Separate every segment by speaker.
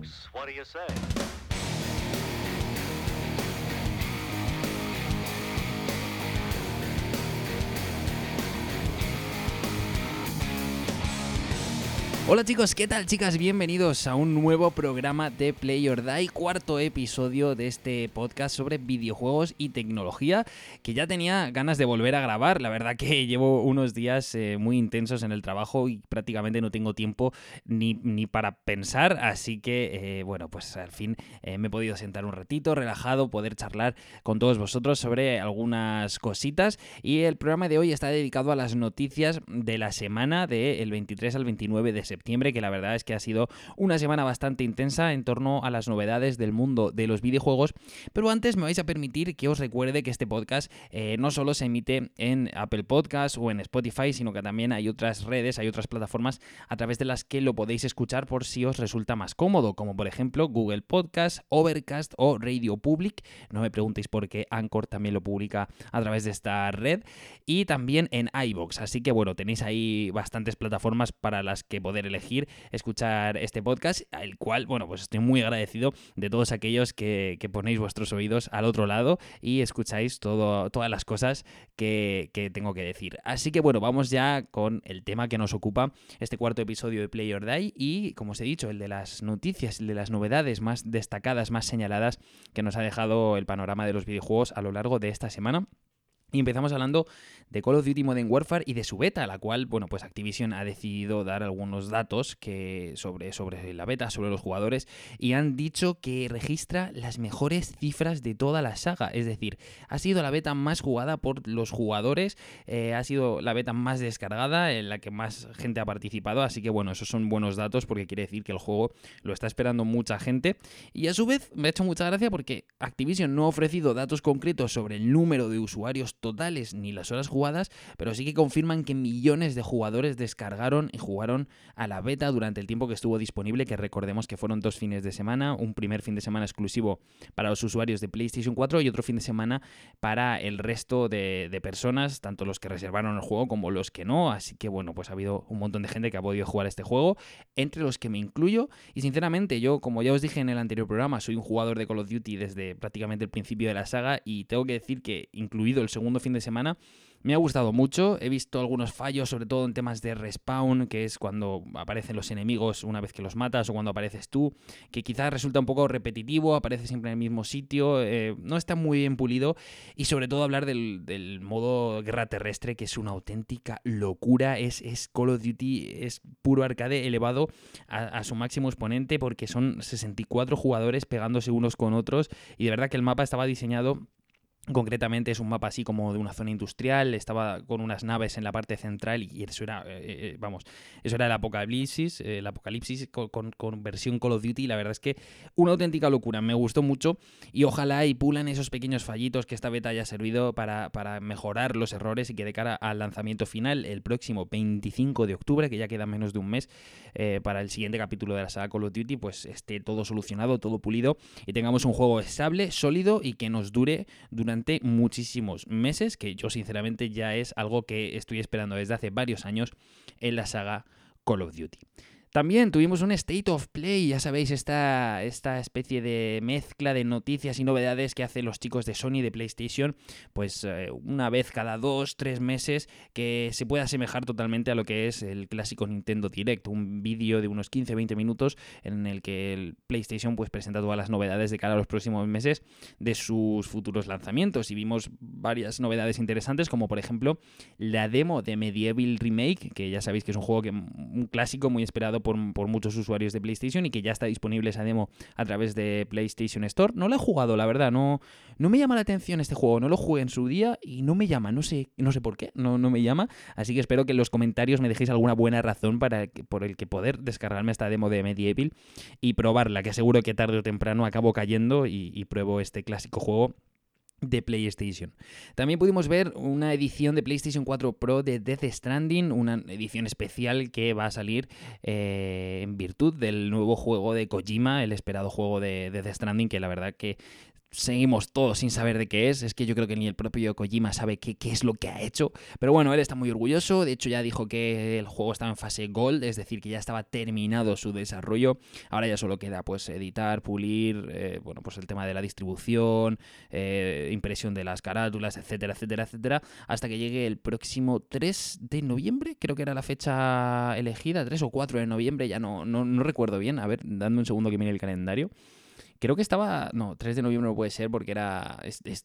Speaker 1: folks. What do you say?
Speaker 2: Hola chicos, ¿qué tal chicas? Bienvenidos a un nuevo programa de Play or Die, cuarto episodio de este podcast sobre videojuegos y tecnología que ya tenía ganas de volver a grabar. La verdad que llevo unos días eh, muy intensos en el trabajo y prácticamente no tengo tiempo ni, para pensar, así que eh, bueno, pues al fin eh, me he podido sentar un ratito, relajado, poder charlar con todos vosotros sobre algunas cositas y el programa de hoy está dedicado a las noticias de la semana del 23 al 29 de septiembre que la verdad es que ha sido una semana bastante intensa en torno a las novedades del mundo de los videojuegos. Pero antes me vais a permitir que os recuerde que este podcast eh, no solo se emite en Apple Podcasts o en Spotify, sino que también hay otras redes, hay otras plataformas a través de las que lo podéis escuchar por si os resulta más cómodo, como por ejemplo Google Podcast, Overcast o Radio Public. No me preguntéis por qué Anchor también lo publica a través de esta red. Y también en iBox. Así que bueno, tenéis ahí bastantes plataformas para las que poder elegir escuchar este podcast, al cual, bueno, pues estoy muy agradecido de todos aquellos que, ponéis vuestros oídos al otro lado y escucháis todo, todas las cosas que, tengo que decir. Así que bueno, vamos ya con el tema que nos ocupa este cuarto episodio de Play or Die y, como os he dicho, el de las noticias, el de las novedades más destacadas, más señaladas que nos ha dejado el panorama de los videojuegos a lo largo de esta semana. Y empezamos hablando de Call of Duty Modern Warfare y de su beta, la cual, bueno, pues Activision ha decidido dar algunos datos que sobre, sobre la beta, sobre los jugadores, y han dicho que registra las mejores cifras de toda la saga. Es decir, ha sido la beta más jugada por los jugadores, eh, ha sido la beta más descargada, en la que más gente ha participado, así que bueno, esos son buenos datos porque quiere decir que el juego lo está esperando mucha gente. Y a su vez me ha hecho mucha gracia porque Activision no ha ofrecido datos concretos sobre el número de usuarios totales ni las horas jugadas, pero sí que confirman que millones de jugadores descargaron y jugaron a la beta durante el tiempo que estuvo disponible, que recordemos que fueron dos fines de semana, un primer fin de semana exclusivo para los usuarios de PlayStation 4 y otro fin de semana para el resto de, personas, tanto los que reservaron el juego como los que no, así que bueno, pues ha habido un montón de gente que ha podido jugar este juego, entre los que me incluyo, y sinceramente yo, como ya os dije en el anterior programa, soy un jugador de Call of Duty desde prácticamente el principio de la saga y tengo que decir que incluido el segundo fin de semana. Me ha gustado mucho, he visto algunos fallos, sobre todo en temas de respawn, que es cuando aparecen los enemigos una vez que los matas o cuando apareces tú, que quizás resulta un poco repetitivo, aparece siempre en el mismo sitio, eh, no está muy bien pulido. Y sobre todo hablar del, modo guerra terrestre, que es una auténtica locura, es, es, Call of Duty, es puro arcade elevado a, a su máximo exponente porque son 64 jugadores pegándose unos con otros. Y de verdad que el mapa estaba diseñado Concretamente es un mapa así como de una zona industrial, estaba con unas naves en la parte central y eso era, eh, eh, vamos, eso era el apocalipsis, el apocalipsis con, versión Call of Duty, la verdad es que una auténtica locura, me gustó mucho y ojalá y pulan esos pequeños fallitos que esta beta haya servido para, mejorar los errores y que de cara al lanzamiento final el próximo 25 de octubre, que ya queda menos de un mes eh, para el siguiente capítulo de la saga Call of Duty, pues esté todo solucionado, todo pulido y tengamos un juego estable, sólido y que nos dure durante muchísimos meses, que yo sinceramente ya es algo que estoy esperando desde hace varios años en la saga Call of Duty. También tuvimos un State of Play, ya sabéis, esta, esta especie de mezcla de noticias y novedades que hacen los chicos de Sony de PlayStation, pues eh, una vez cada dos, tres meses, que se puede asemejar totalmente a lo que es el clásico Nintendo Direct, un vídeo de unos 15-20 minutos en el que el PlayStation pues presenta todas las novedades de cara a los próximos meses de sus futuros lanzamientos. Y vimos varias novedades interesantes como por ejemplo la demo de Medieval Remake, que ya sabéis que es un juego que un clásico muy esperado por, muchos usuarios de PlayStation y que ya está disponible esa demo a través de PlayStation Store. No lo he jugado, la verdad, no, no me llama la atención este juego, no lo jugué en su día y no me llama, no sé, no sé por qué, no, no me llama. Así que espero que en los comentarios me dejéis alguna buena razón para por el que poder descargarme esta demo de Medieval y probarla, que seguro que tarde o temprano acabo cayendo y pruebo este clásico juego de PlayStation. También pudimos ver una edición de PlayStation 4 Pro de Death Stranding, una edición especial que va a salir eh, en virtud del nuevo juego de Kojima, el esperado juego de Death Stranding, que la verdad que seguimos todos sin saber de qué es. Es que yo creo que ni el propio Kojima sabe qué, qué, es lo que ha hecho. Pero bueno, él está muy orgulloso. De hecho, ya dijo que el juego estaba en fase Gold, es decir, que ya estaba terminado su desarrollo. Ahora ya solo queda pues editar, pulir, eh, bueno, pues el tema de la distribución, eh, impresión de las carátulas, etcétera, etcétera, etcétera, hasta que llegue el próximo 3 de noviembre. Creo que era la fecha elegida, 3 o 4 de noviembre, ya no, no, no recuerdo bien. A ver, dame un segundo que mire el calendario. Creo que estaba. No, 3 de noviembre no puede ser porque era.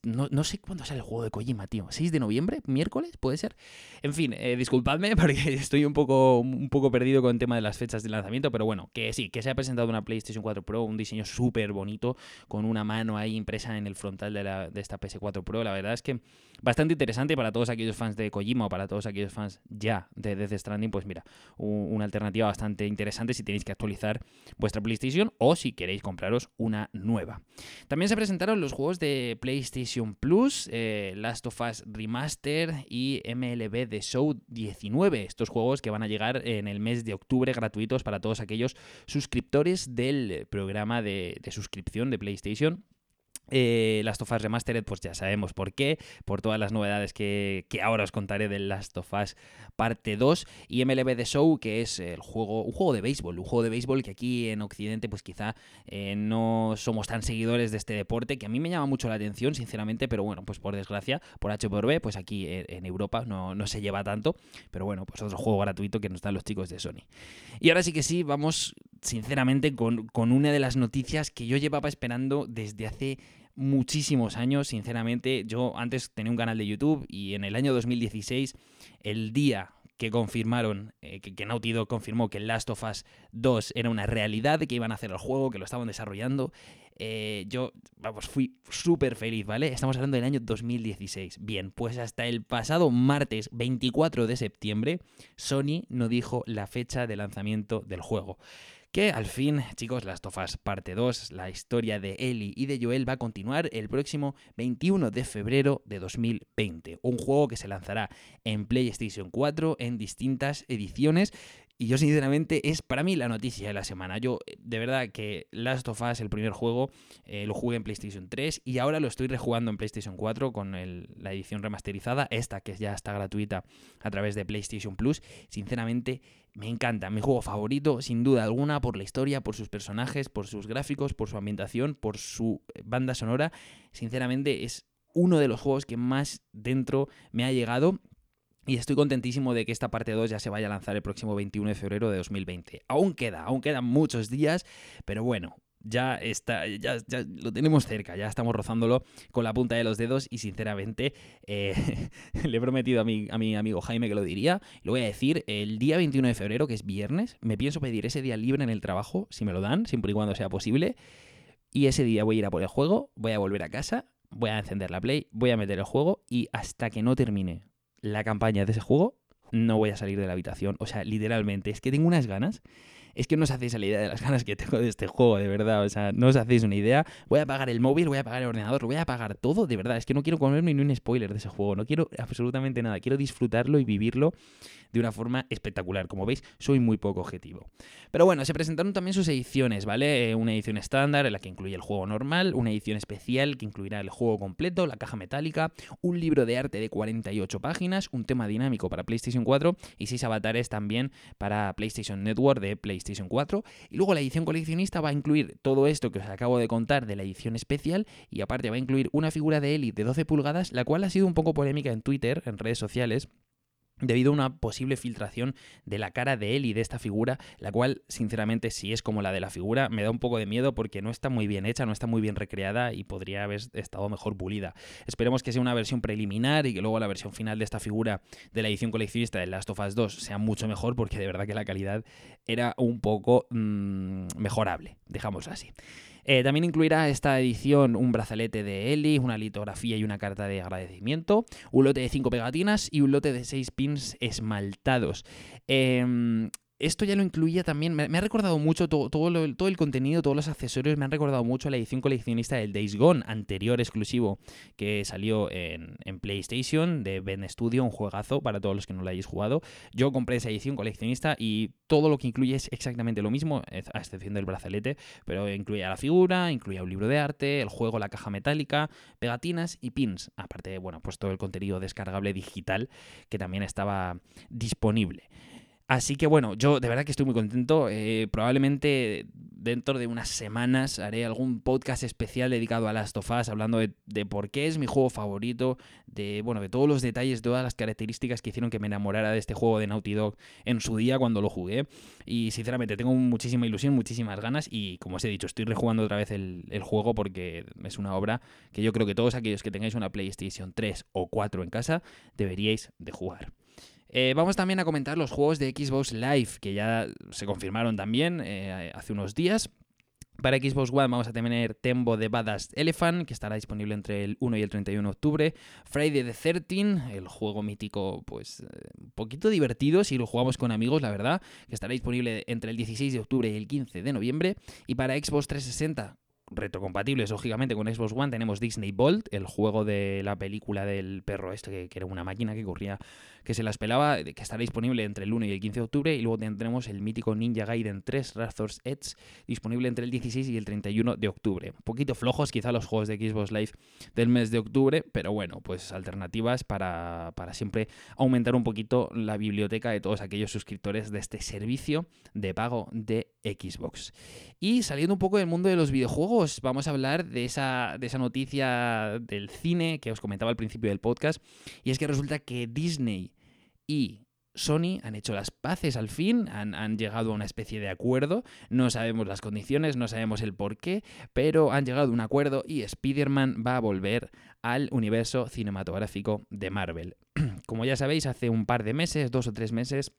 Speaker 2: no, sé cuándo sale el juego de Kojima, tío. ¿6 de noviembre? ¿Miércoles? ¿Puede ser? En fin, eh, disculpadme porque estoy un poco, un poco perdido con el tema de las fechas de lanzamiento, pero bueno, que sí, que se ha presentado una PlayStation 4 Pro, un diseño súper bonito, con una mano ahí impresa en el frontal de, la, de esta PS4 Pro. La verdad es que bastante interesante para todos aquellos fans de Kojima o para todos aquellos fans ya de Death Stranding. Pues mira, una alternativa bastante interesante si tenéis que actualizar vuestra PlayStation o si queréis compraros una nueva. También se presentaron los juegos de PlayStation Plus, eh, Last of Us Remaster y MLB The Show 19. Estos juegos que van a llegar en el mes de octubre gratuitos para todos aquellos suscriptores del programa de suscripción de PlayStation eh, Last of Us Remastered, pues ya sabemos por qué, por todas las novedades que, ahora os contaré del Last of Us parte 2 y MLB The Show, que es el juego, un juego de béisbol, un juego de béisbol que aquí en Occidente pues quizá eh, no somos tan seguidores de este deporte, que a mí me llama mucho la atención, sinceramente, pero bueno, pues por desgracia, por H por B, pues aquí en Europa no, no se lleva tanto, pero bueno, pues otro juego gratuito que nos dan los chicos de Sony. Y ahora sí que sí, vamos sinceramente con, con una de las noticias que yo llevaba esperando desde hace muchísimos años, sinceramente. Yo antes tenía un canal de YouTube y en el año 2016, el día que confirmaron, eh, que, Naughty Dog confirmó que Last of Us 2 era una realidad, que iban a hacer el juego, que lo estaban desarrollando, eh, yo, vamos, fui súper feliz, ¿vale? Estamos hablando del año 2016. Bien, pues hasta el pasado martes 24 de septiembre, Sony no dijo la fecha de lanzamiento del juego que al fin, chicos, Las Tofas parte 2, la historia de Ellie y de Joel va a continuar el próximo 21 de febrero de 2020. Un juego que se lanzará en PlayStation 4 en distintas ediciones y yo sinceramente es para mí la noticia de la semana. Yo eh, de verdad que Last of Us, el primer juego, eh, lo jugué en PlayStation 3 y ahora lo estoy rejugando en PlayStation 4 con la edición remasterizada, esta que ya está gratuita a través de PlayStation Plus. Sinceramente me encanta, mi juego favorito sin duda alguna por la historia, por sus personajes, por sus gráficos, por su ambientación, por su eh, banda sonora. Sinceramente es uno de los juegos que más dentro me ha llegado y estoy contentísimo de que esta parte 2 ya se vaya a lanzar el próximo 21 de febrero de 2020. Aún queda, aún quedan muchos días, pero bueno, ya está, ya, lo tenemos cerca, ya estamos rozándolo con la punta de los dedos y sinceramente eh, le he prometido a mi, a mi amigo Jaime que lo diría, lo voy a decir, el día 21 de febrero, que es viernes, me pienso pedir ese día libre en el trabajo, si me lo dan, siempre y cuando sea posible, y ese día voy a ir a por el juego, voy a volver a casa, voy a encender la Play, voy a meter el juego y hasta que no termine la campaña de ese juego, no voy a salir de la habitación. O sea, literalmente, es que tengo unas ganas es que no os hacéis la idea de las ganas que tengo de este juego, de verdad. O sea, no os hacéis una idea. Voy a apagar el móvil, voy a apagar el ordenador, voy a apagar todo, de verdad. Es que no quiero comerme ni un spoiler de ese juego. No quiero absolutamente nada. Quiero disfrutarlo y vivirlo de una forma espectacular. Como veis, soy muy poco objetivo. Pero bueno, se presentaron también sus ediciones, ¿vale? Eh, una edición estándar en la que incluye el juego normal, una edición especial que incluirá el juego completo, la caja metálica, un libro de arte de 48 páginas, un tema dinámico para PlayStation 4 y 6 avatares también para PlayStation Network de PlayStation 4. Y luego la edición coleccionista va a incluir todo esto que os acabo de contar de la edición especial y aparte va a incluir una figura de Elite de 12 pulgadas, la cual ha sido un poco polémica en Twitter, en redes sociales debido a una posible filtración de la cara de él y de esta figura, la cual, sinceramente, si es como la de la figura, me da un poco de miedo porque no está muy bien hecha, no está muy bien recreada y podría haber estado mejor pulida. Esperemos que sea una versión preliminar y que luego la versión final de esta figura de la edición coleccionista de Last of Us 2 sea mucho mejor porque de verdad que la calidad era un poco mm, mejorable, dejamos así. Eh, también incluirá esta edición un brazalete de Eli, una litografía y una carta de agradecimiento, un lote de 5 pegatinas y un lote de 6 pins esmaltados. Em, esto ya lo incluía también, me, ha recordado mucho todo, todo, el contenido, todos los accesorios, me han recordado mucho la edición coleccionista del Days Gone, anterior exclusivo que salió en, PlayStation de Ben Studio, un juegazo para todos los que no lo hayáis jugado. Yo compré esa edición coleccionista y todo lo que incluye es exactamente lo mismo, a excepción del brazalete, pero incluía la figura, incluía un libro de arte, el juego, la caja metálica, pegatinas y pins. Aparte, bueno, pues todo el contenido descargable digital que también estaba disponible. Así que bueno, yo de verdad que estoy muy contento. Eh, probablemente dentro de unas semanas haré algún podcast especial dedicado a Last of Us, hablando de, por qué es mi juego favorito, de bueno, de todos los detalles, todas las características que hicieron que me enamorara de este juego de Naughty Dog en su día cuando lo jugué. Y sinceramente tengo muchísima ilusión, muchísimas ganas y como os he dicho, estoy rejugando otra vez el, el juego porque es una obra que yo creo que todos aquellos que tengáis una PlayStation 3 o 4 en casa deberíais de jugar. Eh, vamos también a comentar los juegos de Xbox Live, que ya se confirmaron también eh, hace unos días. Para Xbox One vamos a tener Tembo de Badass Elephant, que estará disponible entre el 1 y el 31 de octubre. Friday the 13, el juego mítico, pues eh, un poquito divertido si lo jugamos con amigos, la verdad, que estará disponible entre el 16 de octubre y el 15 de noviembre. Y para Xbox 360, retrocompatibles, lógicamente, con Xbox One, tenemos Disney Bolt, el juego de la película del perro este, que, era una máquina que corría que se las pelaba, que estará disponible entre el 1 y el 15 de octubre. Y luego tendremos el mítico Ninja Gaiden 3 Razor's Edge, disponible entre el 16 y el 31 de octubre. Un poquito flojos quizá los juegos de Xbox Live del mes de octubre, pero bueno, pues alternativas para, para siempre aumentar un poquito la biblioteca de todos aquellos suscriptores de este servicio de pago de Xbox. Y saliendo un poco del mundo de los videojuegos, vamos a hablar de esa, de esa noticia del cine que os comentaba al principio del podcast, y es que resulta que Disney y Sony han hecho las paces al fin, han, llegado a una especie de acuerdo, no sabemos las condiciones, no sabemos el por qué, pero han llegado a un acuerdo y Spider-Man va a volver al universo cinematográfico de Marvel. Como ya sabéis, hace un par de meses, dos o tres meses,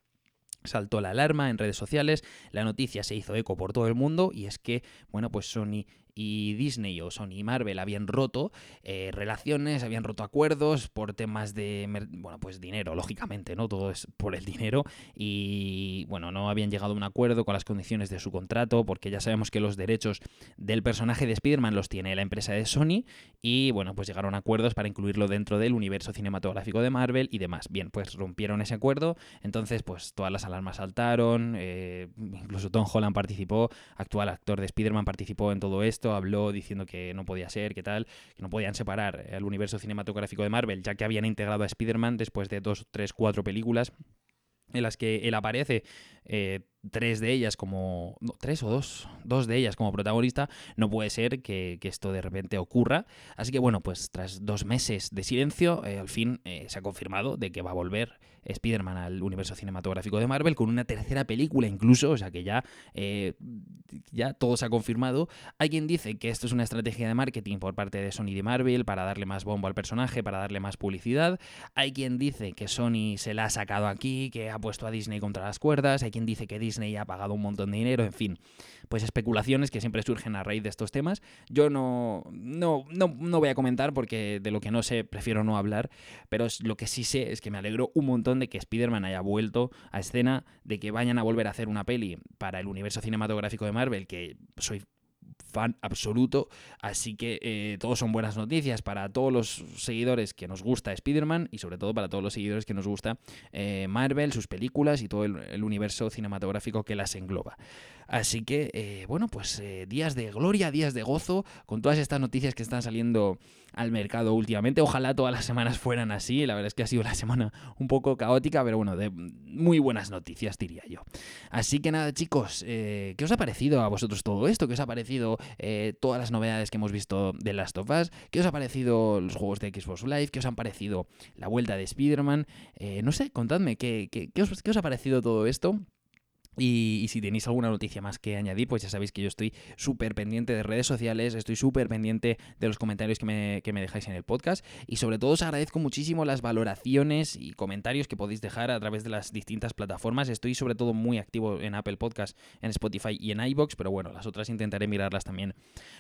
Speaker 2: saltó la alarma en redes sociales, la noticia se hizo eco por todo el mundo y es que, bueno, pues Sony y Disney o Sony y Marvel habían roto eh, relaciones, habían roto acuerdos por temas de, bueno, pues dinero, lógicamente, ¿no? Todo es por el dinero y, bueno, no habían llegado a un acuerdo con las condiciones de su contrato porque ya sabemos que los derechos del personaje de Spider-Man los tiene la empresa de Sony y, bueno, pues llegaron a acuerdos para incluirlo dentro del universo cinematográfico de Marvel y demás. Bien, pues rompieron ese acuerdo, entonces, pues todas las alarmas saltaron, eh, incluso Tom Holland participó, actual actor de Spider-Man participó en todo esto, habló diciendo que no podía ser, que tal, que no podían separar el universo cinematográfico de Marvel, ya que habían integrado a Spider-Man después de dos, tres, cuatro películas en las que él aparece, eh, tres de ellas como. tres o dos. Dos de ellas como protagonista. No puede ser que, esto de repente ocurra. Así que bueno, pues tras dos meses de silencio, eh, al fin eh, se ha confirmado de que va a volver Spider-Man al universo cinematográfico de Marvel con una tercera película incluso. O sea que ya, ya todo se ha confirmado. Hay quien dice que esto es una estrategia de marketing por parte de Sony de Marvel para darle más bombo al personaje, para darle más publicidad. Hay quien dice que Sony se la ha sacado aquí, que ha puesto a Disney contra las cuerdas. Hay quien dice que Disney ha pagado un montón de dinero, en fin, pues especulaciones que siempre surgen a raíz de estos temas. Yo no, no, no, no voy a comentar porque de lo que no sé prefiero no hablar, pero lo que sí sé es que me alegro un montón de que Spider-Man haya vuelto a escena, de que vayan a volver a hacer una peli para el universo cinematográfico de Marvel, que soy fan absoluto. Así que eh, todos son buenas noticias para todos los seguidores que nos gusta Spider-Man y sobre todo para todos los seguidores que nos gusta eh, Marvel, sus películas y todo el, universo cinematográfico que las engloba. Así que, eh, bueno, pues días de gloria, días de gozo con todas estas noticias que están saliendo al mercado últimamente. Ojalá todas las semanas fueran así. La verdad es que ha sido la semana un poco caótica, pero bueno, de muy buenas noticias, diría yo. Así que nada, chicos, ¿qué os ha parecido a vosotros todo esto? ¿Qué os ha parecido eh, todas las novedades que hemos visto de Last of Us. ¿Qué os ha parecido los juegos de Xbox Live? ¿Qué os han parecido la vuelta de Spider-Man? Eh, no sé, contadme, ¿qué, qué, os, ¿qué os ha parecido todo esto? Y, si tenéis alguna noticia más que añadir, pues ya sabéis que yo estoy súper pendiente de redes sociales, estoy súper pendiente de los comentarios que me, que me, dejáis en el podcast y sobre todo os agradezco muchísimo las valoraciones y comentarios que podéis dejar a través de las distintas plataformas. Estoy sobre todo muy activo en Apple Podcast, en Spotify y en iBox, pero bueno, las otras intentaré mirarlas también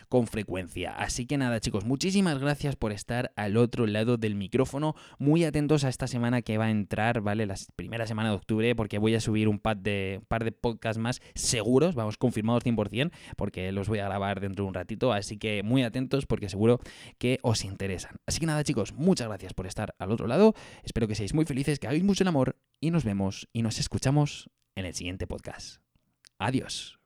Speaker 2: con frecuencia. Así que nada chicos, muchísimas gracias por estar al otro lado del micrófono, muy atentos a esta semana que va a entrar, ¿vale? La primera semana de octubre porque voy a subir un par de, par de podcasts más seguros, vamos, confirmados 100%, porque los voy a grabar dentro de un ratito, así que muy atentos porque seguro que os interesan. Así que nada chicos, muchas gracias por estar al otro lado, espero que seáis muy felices, que hagáis mucho el amor y nos vemos y nos escuchamos en el siguiente podcast. Adiós.